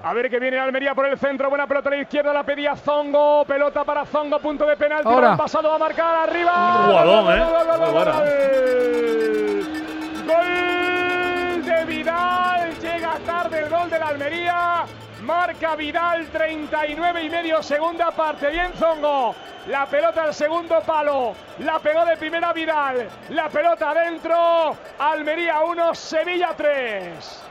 A ver que viene Almería por el centro, buena pelota a la izquierda, la pedía Zongo, pelota para Zongo, punto de penalti, Ahora. pasado a marcar arriba. Un ¿eh? Gol. Gol de Vidal, llega tarde el gol de la Almería. Marca Vidal, 39 y medio, segunda parte. Bien Zongo. La pelota al segundo palo. La pegó de primera Vidal. La pelota adentro. Almería 1, Sevilla 3.